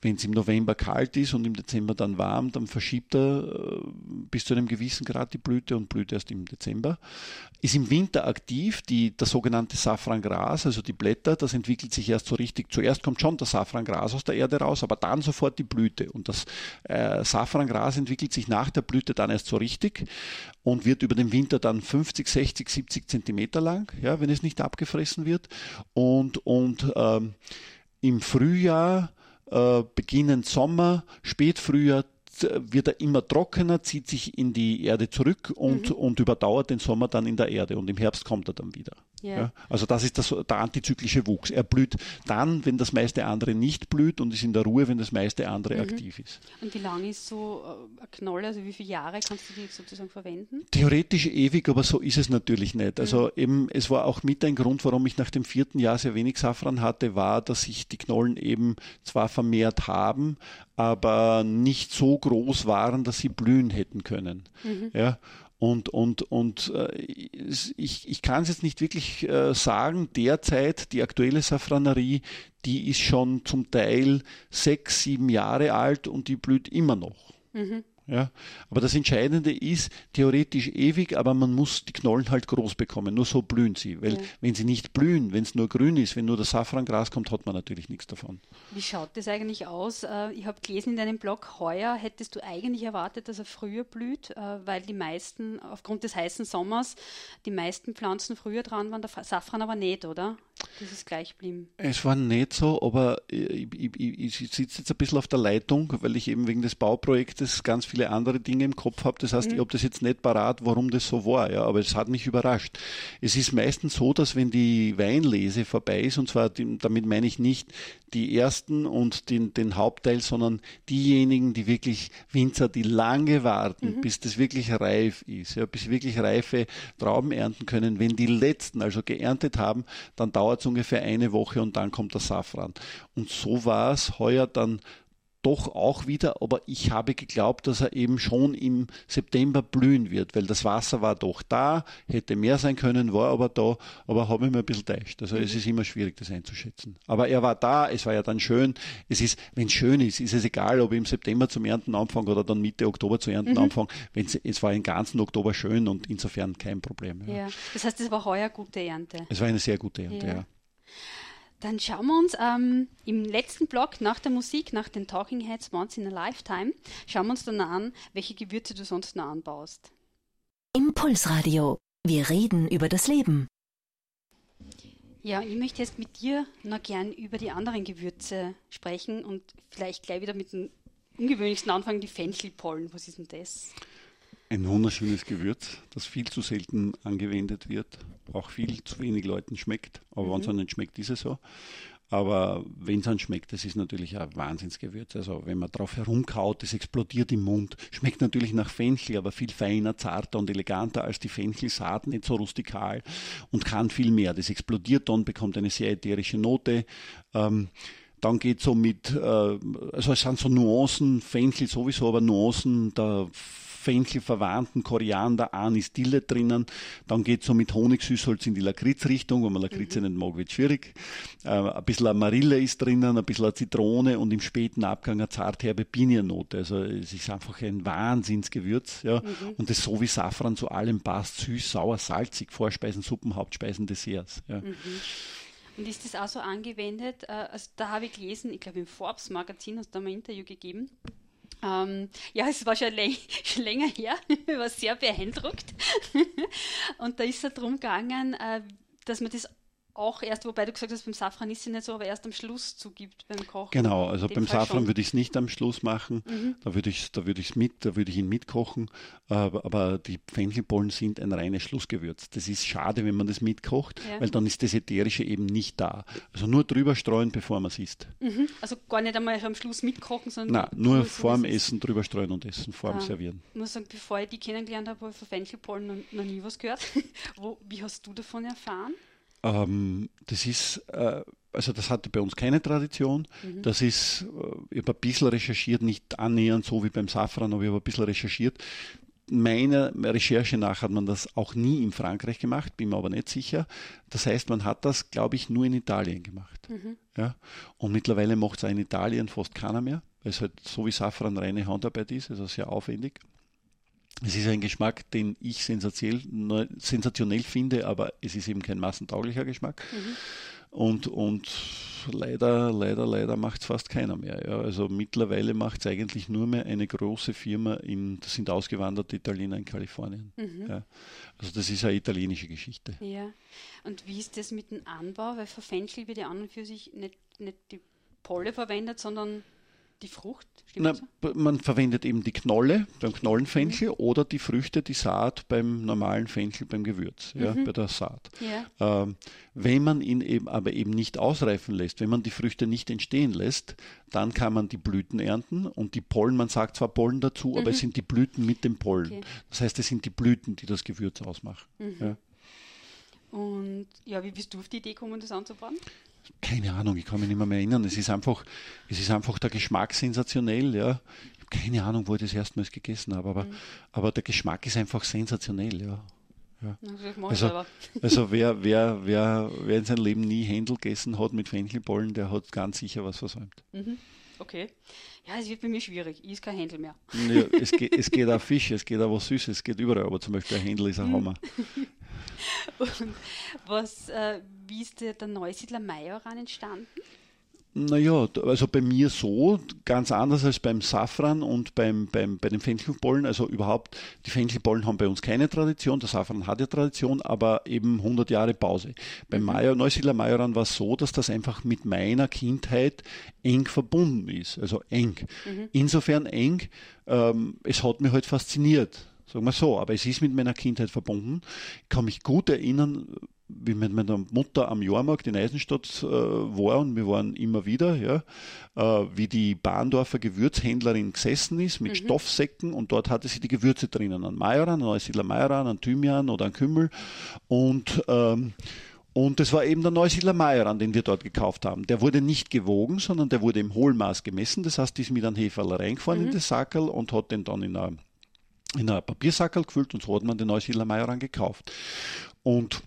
Wenn es im November kalt ist und im Dezember dann warm, dann verschiebt er äh, bis zu einem gewissen Grad die Blüte und blüht erst im Dezember. Ist im Winter aktiv, die, das sogenannte Safrangras, also die Blätter, das entwickelt sich erst so richtig. Zuerst kommt schon das Safrangras aus der Erde raus, aber dann sofort die Blüte. Und das äh, Safrangras entwickelt sich nach der Blüte dann erst so richtig und wird über den Winter dann 50, 60, 70 Zentimeter lang, ja, wenn es nicht abgefressen wird. Und, und ähm, im Frühjahr äh, beginnend Sommer, Spätfrühjahr wird er immer trockener, zieht sich in die Erde zurück und, mhm. und überdauert den Sommer dann in der Erde und im Herbst kommt er dann wieder. Ja. ja. also das ist das, der antizyklische Wuchs. Er blüht dann, wenn das meiste andere nicht blüht und ist in der Ruhe, wenn das meiste andere mhm. aktiv ist. Und wie lange ist so äh, ein Knoll, also wie viele Jahre kannst du die sozusagen verwenden? Theoretisch ewig, aber so ist es natürlich nicht. Also mhm. eben, es war auch mit ein Grund, warum ich nach dem vierten Jahr sehr wenig Safran hatte, war, dass sich die Knollen eben zwar vermehrt haben, aber nicht so groß waren, dass sie blühen hätten können. Mhm. Ja, und, und, und äh, ich, ich kann es jetzt nicht wirklich äh, sagen, derzeit die aktuelle Safranerie, die ist schon zum Teil sechs, sieben Jahre alt und die blüht immer noch. Mhm. Ja? Aber das Entscheidende ist theoretisch ewig, aber man muss die Knollen halt groß bekommen. Nur so blühen sie. Weil ja. wenn sie nicht blühen, wenn es nur grün ist, wenn nur das Safrangras kommt, hat man natürlich nichts davon. Wie schaut das eigentlich aus? Äh, ich habe gelesen in deinem Blog, heuer hättest du eigentlich erwartet, dass er früher blüht, äh, weil die meisten, aufgrund des heißen Sommers, die meisten Pflanzen früher dran waren, der Safran aber nicht, oder? Das ist gleich geblieben. Es war nicht so, aber ich, ich, ich, ich sitze jetzt ein bisschen auf der Leitung, weil ich eben wegen des Bauprojektes ganz viele andere Dinge im Kopf habe. Das heißt, mhm. ich habe das jetzt nicht parat, warum das so war, ja, aber es hat mich überrascht. Es ist meistens so, dass wenn die Weinlese vorbei ist, und zwar damit meine ich nicht die ersten und den, den Hauptteil, sondern diejenigen, die wirklich Winzer, die lange warten, mhm. bis das wirklich reif ist, ja, bis wirklich reife Trauben ernten können. Wenn die letzten also geerntet haben, dann dauert es ungefähr eine Woche und dann kommt der Safran. Und so war es heuer dann doch auch wieder, aber ich habe geglaubt, dass er eben schon im September blühen wird, weil das Wasser war doch da, hätte mehr sein können, war aber da, aber habe ich mir ein bisschen täuscht. Also es ist immer schwierig, das einzuschätzen. Aber er war da, es war ja dann schön. Es ist, wenn es schön ist, ist es egal, ob ich im September zum Ernten anfange oder dann Mitte Oktober zu ernten mhm. anfange. es war im ganzen Oktober schön und insofern kein Problem. Ja. ja. Das heißt, es war heuer gute Ernte. Es war eine sehr gute Ernte, ja. ja. Dann schauen wir uns ähm, im letzten Block nach der Musik, nach den Talking Heads Once in a Lifetime, schauen wir uns dann an, welche Gewürze du sonst noch anbaust. Impulsradio. Wir reden über das Leben. Ja, ich möchte jetzt mit dir noch gern über die anderen Gewürze sprechen und vielleicht gleich wieder mit dem ungewöhnlichsten anfangen, die Fenchelpollen. Was ist denn das? Ein wunderschönes Gewürz, das viel zu selten angewendet wird, auch viel zu wenig Leuten schmeckt. Aber mhm. wenn es einem schmeckt, ist es so. Aber wenn es einem schmeckt, das ist natürlich ein Wahnsinnsgewürz. Also wenn man drauf herumkaut, das explodiert im Mund. Schmeckt natürlich nach Fenchel, aber viel feiner, zarter und eleganter als die Fenchelsaat, nicht so rustikal und kann viel mehr. Das explodiert dann, bekommt eine sehr ätherische Note. Ähm, dann geht so mit, äh, also es sind so Nuancen, Fenchel sowieso, aber Nuancen der Fenchelverwandten, Koriander, Anis, Dille drinnen. Dann geht es so mit Honigsüßholz in die Lakritzrichtung. Wenn man Lakritz mhm. nicht mag, wird schwierig. Äh, ein bisschen Marille ist drinnen, ein bisschen Zitrone und im späten Abgang eine zartherbe Piniennote. Also es ist einfach ein Wahnsinnsgewürz. Ja. Mhm. Und das so wie Safran zu allem passt. Süß, sauer, salzig. Vorspeisen, Suppen, Hauptspeisen, Desserts. Ja. Mhm. Und ist das auch so angewendet? Äh, also da habe ich gelesen, ich glaube im Forbes Magazin hast du da mal ein Interview gegeben, ähm, ja, es war schon, schon länger her, ich war sehr beeindruckt. und da ist es darum gegangen, äh, dass man das auch erst, wobei du gesagt hast, beim Safran ist es nicht so, aber erst am Schluss zugibt beim Kochen. Genau, also beim Fall Safran schon. würde ich es nicht am Schluss machen, mhm. da würde ich da würde ich mit, da würde ich ihn mitkochen, aber, aber die Fenchelbollen sind ein reines Schlussgewürz. Das ist schade, wenn man das mitkocht, ja. weil dann ist das Ätherische eben nicht da. Also nur drüber streuen, bevor man es isst. Mhm. Also gar nicht einmal am Schluss mitkochen, sondern Nein, nur vorm Essen drüber streuen und essen, vorm ah. Servieren. Ich muss sagen, bevor ich die kennengelernt habe, habe ich von Fenchelbollen noch, noch nie was gehört. Wo, wie hast du davon erfahren? Ähm, das ist, äh, also das hatte bei uns keine Tradition. Mhm. Das ist, äh, ich habe ein bisschen recherchiert, nicht annähernd so wie beim Safran, aber ich habe ein bisschen recherchiert. Meiner Recherche nach hat man das auch nie in Frankreich gemacht, bin mir aber nicht sicher. Das heißt, man hat das, glaube ich, nur in Italien gemacht. Mhm. Ja? Und mittlerweile macht es auch in Italien fast keiner mehr, weil es halt so wie Safran reine Handarbeit ist, also sehr aufwendig. Es ist ein Geschmack, den ich sensationell, sensationell finde, aber es ist eben kein massentauglicher Geschmack. Mhm. Und, und leider, leider, leider macht es fast keiner mehr. Ja. Also mittlerweile macht es eigentlich nur mehr eine große Firma, in, das sind ausgewanderte Italiener in Kalifornien. Mhm. Ja. Also das ist eine italienische Geschichte. Ja. Und wie ist das mit dem Anbau? Weil für Fenchel wird ja an und für sich nicht, nicht die Polle verwendet, sondern die Frucht? Na, man verwendet eben die Knolle beim Knollenfenchel mhm. oder die Früchte, die Saat beim normalen Fenchel, beim Gewürz, ja, mhm. bei der Saat. Ja. Ähm, wenn man ihn eben aber eben nicht ausreifen lässt, wenn man die Früchte nicht entstehen lässt, dann kann man die Blüten ernten und die Pollen, man sagt zwar Pollen dazu, mhm. aber es mhm. sind die Blüten mit dem Pollen. Okay. Das heißt, es sind die Blüten, die das Gewürz ausmachen. Mhm. Ja. Und ja, wie bist du auf die Idee gekommen, das anzubauen? Keine Ahnung, ich kann mich nicht mehr, mehr erinnern. Es ist einfach, es ist einfach der Geschmack sensationell, ja. Ich habe keine Ahnung, wo ich das erstmals gegessen habe, aber, mhm. aber der Geschmack ist einfach sensationell, ja. Ja. Also, also wer, wer, wer, wer in seinem Leben nie Händel gegessen hat mit Fenchelbollen, der hat ganz sicher was versäumt. Mhm. Okay. Ja, es wird bei mir schwierig. Ich ist kein Händel mehr. Ja, es, geht, es geht auch Fisch, es geht auch was Süßes, es geht überall, aber zum Beispiel ein Händel ist ein Hammer. Und was, äh, wie ist der, der Neusiedler Majoran entstanden? Naja, also bei mir so, ganz anders als beim Safran und beim, beim, bei den Fenchelbollen. Also überhaupt, die Fenchelbollen haben bei uns keine Tradition, der Safran hat ja Tradition, aber eben 100 Jahre Pause. Beim mhm. Major, Neusiedler Majoran war es so, dass das einfach mit meiner Kindheit eng verbunden ist, also eng. Mhm. Insofern eng, ähm, es hat mich halt fasziniert sagen wir so, aber es ist mit meiner Kindheit verbunden. Ich kann mich gut erinnern, wie mit meiner Mutter am Jahrmarkt in Eisenstadt äh, war und wir waren immer wieder, ja, äh, wie die Bahndorfer Gewürzhändlerin gesessen ist mit mhm. Stoffsäcken und dort hatte sie die Gewürze drinnen, an Majoran, an Neusiedler Majoran, an Thymian oder an Kümmel und ähm, und das war eben der Neusiedler Majoran, den wir dort gekauft haben. Der wurde nicht gewogen, sondern der wurde im Hohlmaß gemessen. Das heißt, die ist mit einem Heferl reingefahren mhm. in das Sackerl und hat den dann in einer in ein Papiersackerl gefüllt und so hat man den Neusiedler Majoran gekauft. Und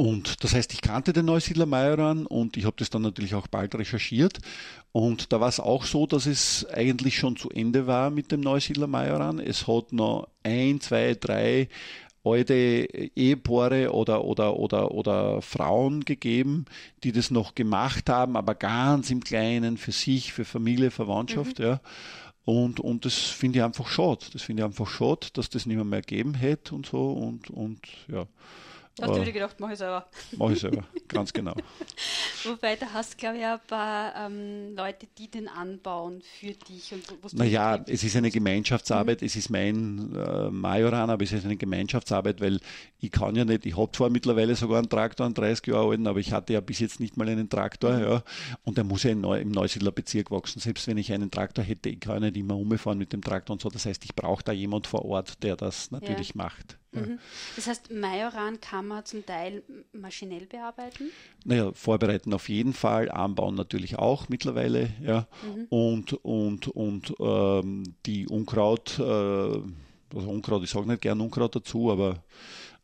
und das heißt, ich kannte den Neusiedler Majoran und ich habe das dann natürlich auch bald recherchiert. Und da war es auch so, dass es eigentlich schon zu Ende war mit dem Neusiedler Majoran. Es hat noch ein, zwei, drei alte Ehepaare oder, oder, oder, oder Frauen gegeben, die das noch gemacht haben, aber ganz im Kleinen für sich, für Familie, Verwandtschaft. Mhm. Ja. Und, und das finde ich einfach schade. Das finde ich einfach schade, dass das nicht mehr, mehr geben hätte und so. Und, und ja. Hast du wieder gedacht, mach ich selber. Mach ich selber, ganz genau. Wobei, da hast du, glaube ich, ein paar ähm, Leute, die den anbauen für dich. Und naja, es ist eine Gemeinschaftsarbeit, mhm. es ist mein äh, Majoran, aber es ist eine Gemeinschaftsarbeit, weil ich kann ja nicht, ich habe zwar mittlerweile sogar einen Traktor, einen 30 Jahre alten, aber ich hatte ja bis jetzt nicht mal einen Traktor, mhm. ja, und der muss ja Neu, im Neusiedler Bezirk wachsen. Selbst wenn ich einen Traktor hätte, ich kann nicht immer umfahren mit dem Traktor und so. Das heißt, ich brauche da jemand vor Ort, der das natürlich ja. macht. Mhm. Das heißt, Majoran kann man zum Teil maschinell bearbeiten? Naja, vorbereiten auf jeden Fall, anbauen natürlich auch mittlerweile, ja. Mhm. Und, und, und ähm, die Unkraut, äh, also Unkraut, ich sage nicht gern Unkraut dazu, aber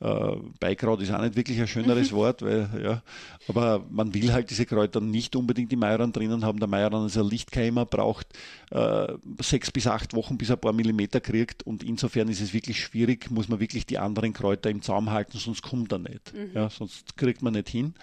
äh, Beikraut ist auch nicht wirklich ein schöneres mhm. Wort, weil, ja, aber man will halt diese Kräuter nicht unbedingt im Majoran drinnen haben. Der Majoran ist ein Lichtkeimer, braucht äh, sechs bis acht Wochen, bis er ein paar Millimeter kriegt und insofern ist es wirklich schwierig, muss man wirklich die anderen Kräuter im Zaum halten, sonst kommt er nicht. Mhm. Ja, sonst kriegt man nicht hin.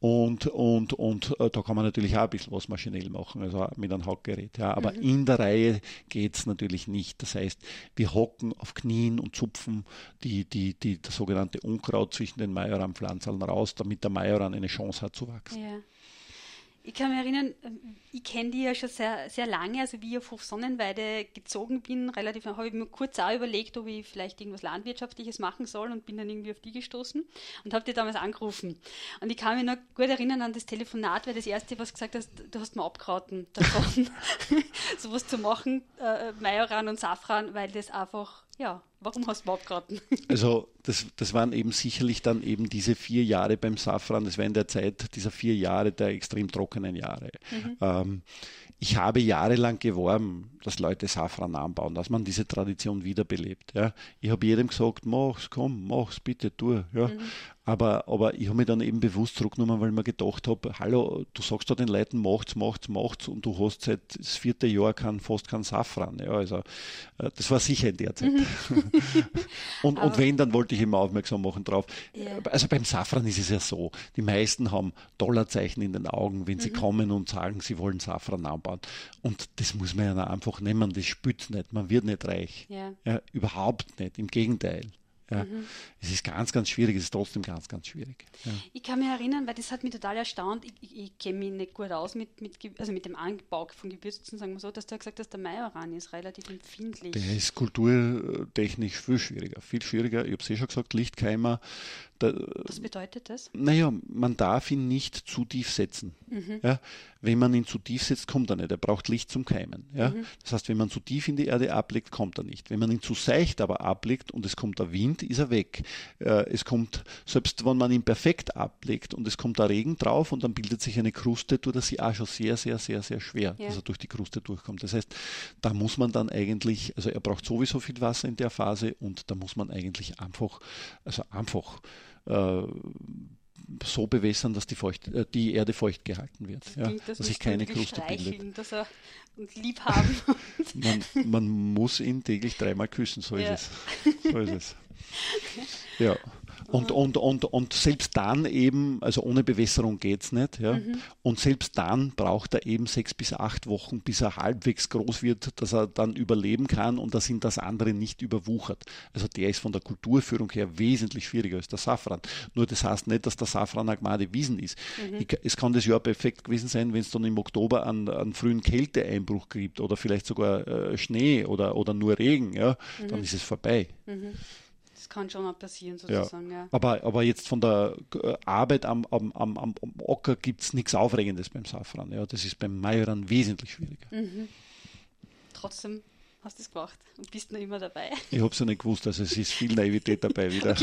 Und, und, und äh, da kann man natürlich auch ein bisschen was maschinell machen, also mit einem Hackgerät. Ja. Aber mhm. in der Reihe geht es natürlich nicht. Das heißt, wir hocken auf Knien und zupfen die, die, die, das sogenannte Unkraut zwischen den Majoran-Pflanzeln raus, damit der Majoran eine Chance hat zu wachsen. Ja. Ich kann mich erinnern, ich kenne die ja schon sehr, sehr lange, also wie ich auf Sonnenweide gezogen bin, relativ, habe ich mir kurz auch überlegt, ob ich vielleicht irgendwas Landwirtschaftliches machen soll und bin dann irgendwie auf die gestoßen und habe die damals angerufen. Und ich kann mich noch gut erinnern an das Telefonat, weil das erste, was gesagt hast, du hast mir abgeraten davon, sowas zu machen, äh, Majoran und Safran, weil das einfach ja, warum hast du abgeraten? Also das, das waren eben sicherlich dann eben diese vier Jahre beim Safran, das war in der Zeit dieser vier Jahre der extrem trockenen Jahre. Mhm. Ähm, ich habe jahrelang geworben, dass Leute Safran anbauen, dass man diese Tradition wiederbelebt. Ja. Ich habe jedem gesagt, mach's, komm, mach's, bitte, tu. Ja. Mhm. Aber, aber ich habe mich dann eben bewusst zurückgenommen, weil ich mir gedacht habe, hallo, du sagst da den Leuten, macht's, macht's, macht's und du hast seit das vierte Jahr kein, fast keinen Safran. Ja, also äh, das war sicher in der Zeit. Mhm. und, und wenn, dann wollte ich immer aufmerksam machen drauf. Ja. Also beim Safran ist es ja so, die meisten haben Dollarzeichen in den Augen, wenn sie mhm. kommen und sagen, sie wollen Safran anbauen. Und das muss man ja einfach nehmen, das spürt nicht, man wird nicht reich. Ja. ja überhaupt nicht, im Gegenteil. Ja. Mhm. Es ist ganz, ganz schwierig, es ist trotzdem ganz, ganz schwierig. Ja. Ich kann mich erinnern, weil das hat mich total erstaunt. Ich, ich, ich kenne mich nicht gut aus mit, mit, also mit dem Anbau von Gewürzen, sagen wir so, dass du ja gesagt hast, der Majoran ist relativ empfindlich. Der ist kulturtechnisch viel schwieriger, viel schwieriger. Ich habe es eh schon gesagt, Lichtkeimer, da, Was bedeutet das? Naja, man darf ihn nicht zu tief setzen. Mhm. Ja, wenn man ihn zu tief setzt, kommt er nicht. Er braucht Licht zum Keimen. Ja? Mhm. Das heißt, wenn man zu tief in die Erde ablegt, kommt er nicht. Wenn man ihn zu seicht aber ablegt und es kommt der Wind, ist er weg. Äh, es kommt, selbst wenn man ihn perfekt ablegt und es kommt der Regen drauf und dann bildet sich eine Kruste, tut er sich auch schon sehr, sehr, sehr, sehr schwer, ja. dass er durch die Kruste durchkommt. Das heißt, da muss man dann eigentlich, also er braucht sowieso viel Wasser in der Phase und da muss man eigentlich einfach, also einfach äh, so bewässern, dass die, feucht, äh, die Erde feucht gehalten wird. Ja, dass sich keine Kruste bildet. Dass er und lieb haben. man, man, muss ihn täglich dreimal küssen, so ja. ist es. So ist es. Ja. Und, und, und, und selbst dann eben, also ohne Bewässerung geht es nicht, ja. Mhm. Und selbst dann braucht er eben sechs bis acht Wochen, bis er halbwegs groß wird, dass er dann überleben kann und dass ihn das andere nicht überwuchert. Also der ist von der Kulturführung her wesentlich schwieriger als der Safran. Nur das heißt nicht, dass der Safran Agmade Wiesen ist. Mhm. Ich, es kann das Jahr perfekt gewesen sein, wenn es dann im Oktober einen, einen frühen Kälteeinbruch gibt oder vielleicht sogar äh, Schnee oder, oder nur Regen, ja, mhm. dann ist es vorbei. Mhm kann schon auch passieren, sozusagen. Ja. ja. Aber, aber jetzt von der äh, Arbeit am, am, am, am Ocker gibt es nichts Aufregendes beim Safran. Ja. Das ist beim Majoran wesentlich schwieriger. Mhm. Trotzdem hast du es gemacht und bist noch immer dabei. Ich habe es ja nicht gewusst, also es ist viel Naivität dabei wieder.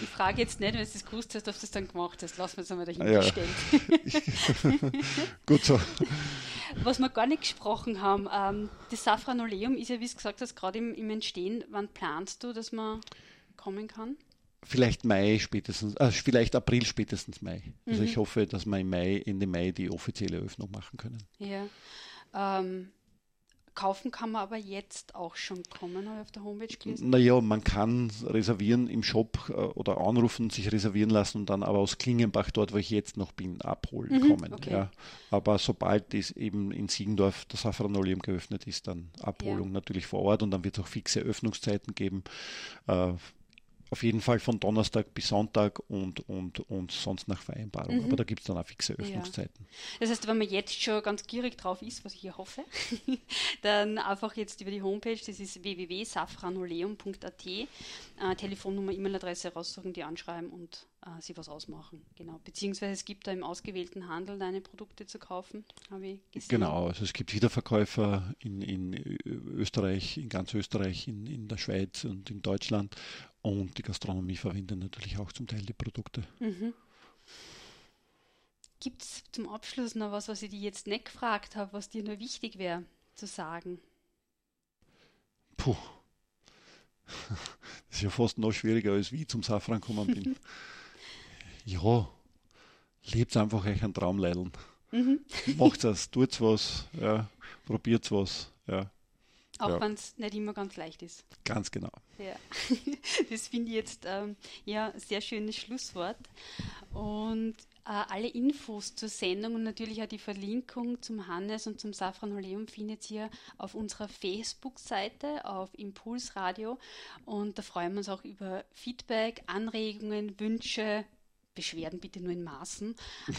ich frage jetzt nicht, wenn du es gewusst hast, ob du es dann gemacht hast. Lass mir es einmal dahingestellt. Ja. Gut so. Was wir gar nicht gesprochen haben, ähm, das Safranoleum ist ja, wie du gesagt hast, gerade im, im Entstehen. Wann planst du, dass man kommen kann? Vielleicht Mai spätestens, äh, vielleicht April spätestens Mai. Also mhm. ich hoffe, dass wir im Mai, Ende Mai die offizielle Eröffnung machen können. Ja. Ähm, Kaufen kann man aber jetzt auch schon kommen, habe ich auf der Homepage gelesen. Naja, man kann reservieren im Shop äh, oder anrufen, sich reservieren lassen und dann aber aus Klingenbach, dort wo ich jetzt noch bin, abholen mhm, kommen. Okay. Ja. Aber sobald es eben in Siegendorf das Safranolium geöffnet ist, dann Abholung ja. natürlich vor Ort und dann wird es auch fixe Öffnungszeiten geben. Äh, auf jeden Fall von Donnerstag bis Sonntag und, und, und sonst nach Vereinbarung. Mhm. Aber da gibt es dann auch fixe Öffnungszeiten. Ja. Das heißt, wenn man jetzt schon ganz gierig drauf ist, was ich hier hoffe, dann einfach jetzt über die Homepage, das ist www.safranoleum.at, äh, Telefonnummer, E-Mail-Adresse raussuchen, die anschreiben und äh, sie was ausmachen. Genau. Beziehungsweise es gibt da im ausgewählten Handel deine Produkte zu kaufen, habe ich gesehen. Genau, also es gibt Wiederverkäufer in, in Österreich, in ganz Österreich, in, in der Schweiz und in Deutschland und die Gastronomie verwendet natürlich auch zum Teil die Produkte. Mhm. Gibt es zum Abschluss noch was, was ich dir jetzt nicht gefragt habe, was dir nur wichtig wäre zu sagen? Puh. Das ist ja fast noch schwieriger, als wie ich zum Safran gekommen bin. ja, lebt einfach euch einen Traumleideln. Mhm. Macht es, tut was, ja, probiert was. Ja. Auch ja. wenn es nicht immer ganz leicht ist. Ganz genau. Ja, das finde ich jetzt ähm, ja sehr schönes Schlusswort. Und äh, alle Infos zur Sendung und natürlich auch die Verlinkung zum Hannes und zum Safran Holeum findet ihr auf unserer Facebook-Seite auf Impulsradio. Und da freuen wir uns auch über Feedback, Anregungen, Wünsche, Beschwerden bitte nur in Maßen.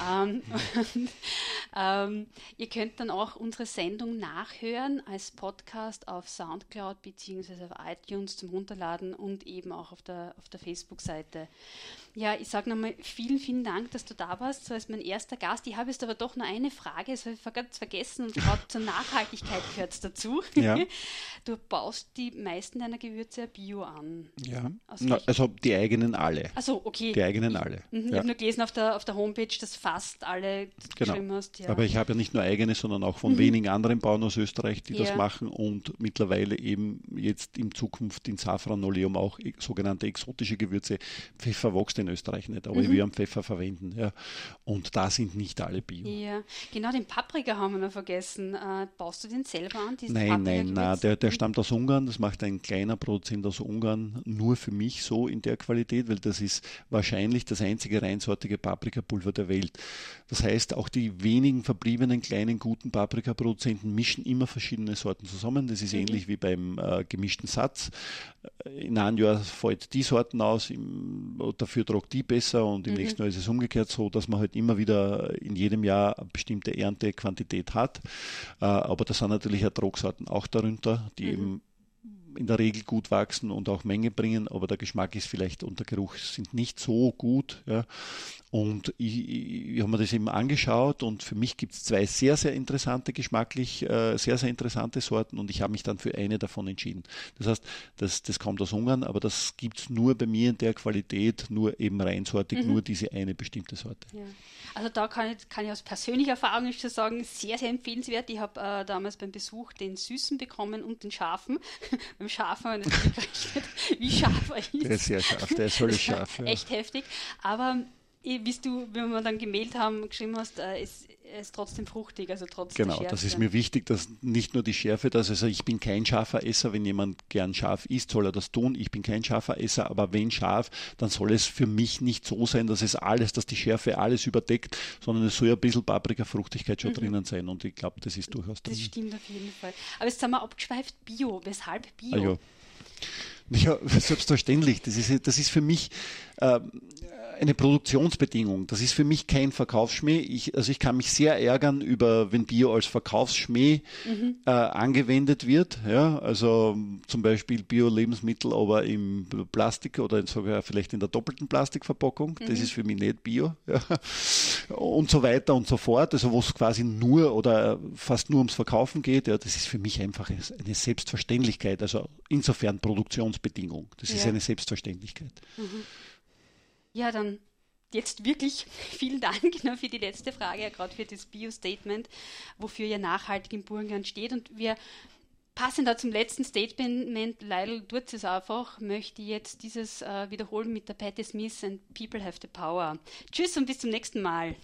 ähm, und, ähm, ihr könnt dann auch unsere Sendung nachhören als Podcast auf Soundcloud bzw. auf iTunes zum Runterladen und eben auch auf der, auf der Facebook-Seite. Ja, ich sage nochmal vielen, vielen Dank, dass du da warst, so als mein erster Gast. Ich habe jetzt aber doch nur eine Frage, das habe ich ganz vergessen und gerade zur Nachhaltigkeit gehört es dazu. Ja. Du baust die meisten deiner Gewürze bio an. Ja, Na, also die eigenen alle. Also okay. Die eigenen alle. Ich, mhm, ja. habe nur gelesen auf der, auf der Homepage, dass fast alle genau. geschrieben hast. Ja. Aber ich habe ja nicht nur eigene, sondern auch von mhm. wenigen anderen Bauern aus Österreich, die das machen und mittlerweile eben jetzt in Zukunft in Safranoleum auch sogenannte exotische Gewürze. Pfeffer wächst in Österreich nicht, aber mhm. wir haben Pfeffer verwenden. Ja. Und da sind nicht alle Bio. Ja, genau, den Paprika haben wir noch vergessen. Äh, baust du den selber an? Nein, nein, nein, der, der stammt aus Ungarn. Das macht ein kleiner Produzent aus Ungarn nur für mich so in der Qualität, weil das ist wahrscheinlich das einzige reinsortige Paprikapulver der Welt. Das heißt, auch die wenigen verbliebenen kleinen guten Paprikaproduzenten mischen immer verschiedene Sorten zusammen. Das ist mhm. ähnlich wie beim äh, gemischten Satz. Äh, in einem Jahr fällt die Sorten aus, im, dafür tragt die besser und im mhm. nächsten Jahr ist es umgekehrt so, dass man halt immer wieder in jedem Jahr eine bestimmte Erntequantität hat. Äh, aber da sind natürlich Ertragssorten auch darunter, die mhm. eben in der Regel gut wachsen und auch Menge bringen, aber der Geschmack ist vielleicht und der Geruch sind nicht so gut. Ja. Und ich, ich habe mir das eben angeschaut und für mich gibt es zwei sehr, sehr interessante, geschmacklich äh, sehr, sehr interessante Sorten und ich habe mich dann für eine davon entschieden. Das heißt, das, das kommt aus Ungarn, aber das gibt es nur bei mir in der Qualität, nur eben reinsortig, mhm. nur diese eine bestimmte Sorte. Ja. Also da kann ich, kann ich aus persönlicher Erfahrung schon sagen, sehr, sehr empfehlenswert. Ich habe äh, damals beim Besuch den Süßen bekommen und den Scharfen. beim Scharfen habe ich natürlich gerechnet, wie scharf er ist. Der ist sehr scharf, der ist völlig scharf. Ja. Echt heftig. Aber wie du, wenn wir dann gemeldet haben, geschrieben hast, äh, ist, ist trotzdem fruchtig, also trotz Genau, das ist mir wichtig, dass nicht nur die Schärfe das, also ich bin kein scharfer Esser, wenn jemand gern scharf isst, soll er das tun. Ich bin kein scharfer Esser, aber wenn scharf, dann soll es für mich nicht so sein, dass es alles, dass die Schärfe alles überdeckt, sondern es soll ja ein bisschen Paprika-Fruchtigkeit schon mhm. drinnen sein und ich glaube, das ist durchaus drin. Das stimmt auf jeden Fall. Aber jetzt sind wir abgeschweift, Bio. Weshalb Bio? Ah, ja. ja. selbstverständlich. Das ist, das ist für mich eine Produktionsbedingung. Das ist für mich kein Verkaufsschmäh. Ich, also ich kann mich sehr ärgern über, wenn Bio als Verkaufsschmäh mhm. äh, angewendet wird. Ja, also zum Beispiel Bio-Lebensmittel, aber im Plastik oder sogar vielleicht in der doppelten Plastikverpackung. Mhm. Das ist für mich nicht Bio. Ja. Und so weiter und so fort. Also wo es quasi nur oder fast nur ums Verkaufen geht. Ja, das ist für mich einfach eine Selbstverständlichkeit. Also insofern Produktionsbedingung. Das ja. ist eine Selbstverständlichkeit. Mhm. Ja, dann jetzt wirklich vielen Dank ne, für die letzte Frage, ja, gerade für das Bio-Statement, wofür ja nachhaltig im Burgenland steht. Und wir passend da zum letzten Statement, Leidl tut es einfach, möchte jetzt dieses äh, wiederholen mit der Patty Smith and People Have the Power. Tschüss und bis zum nächsten Mal.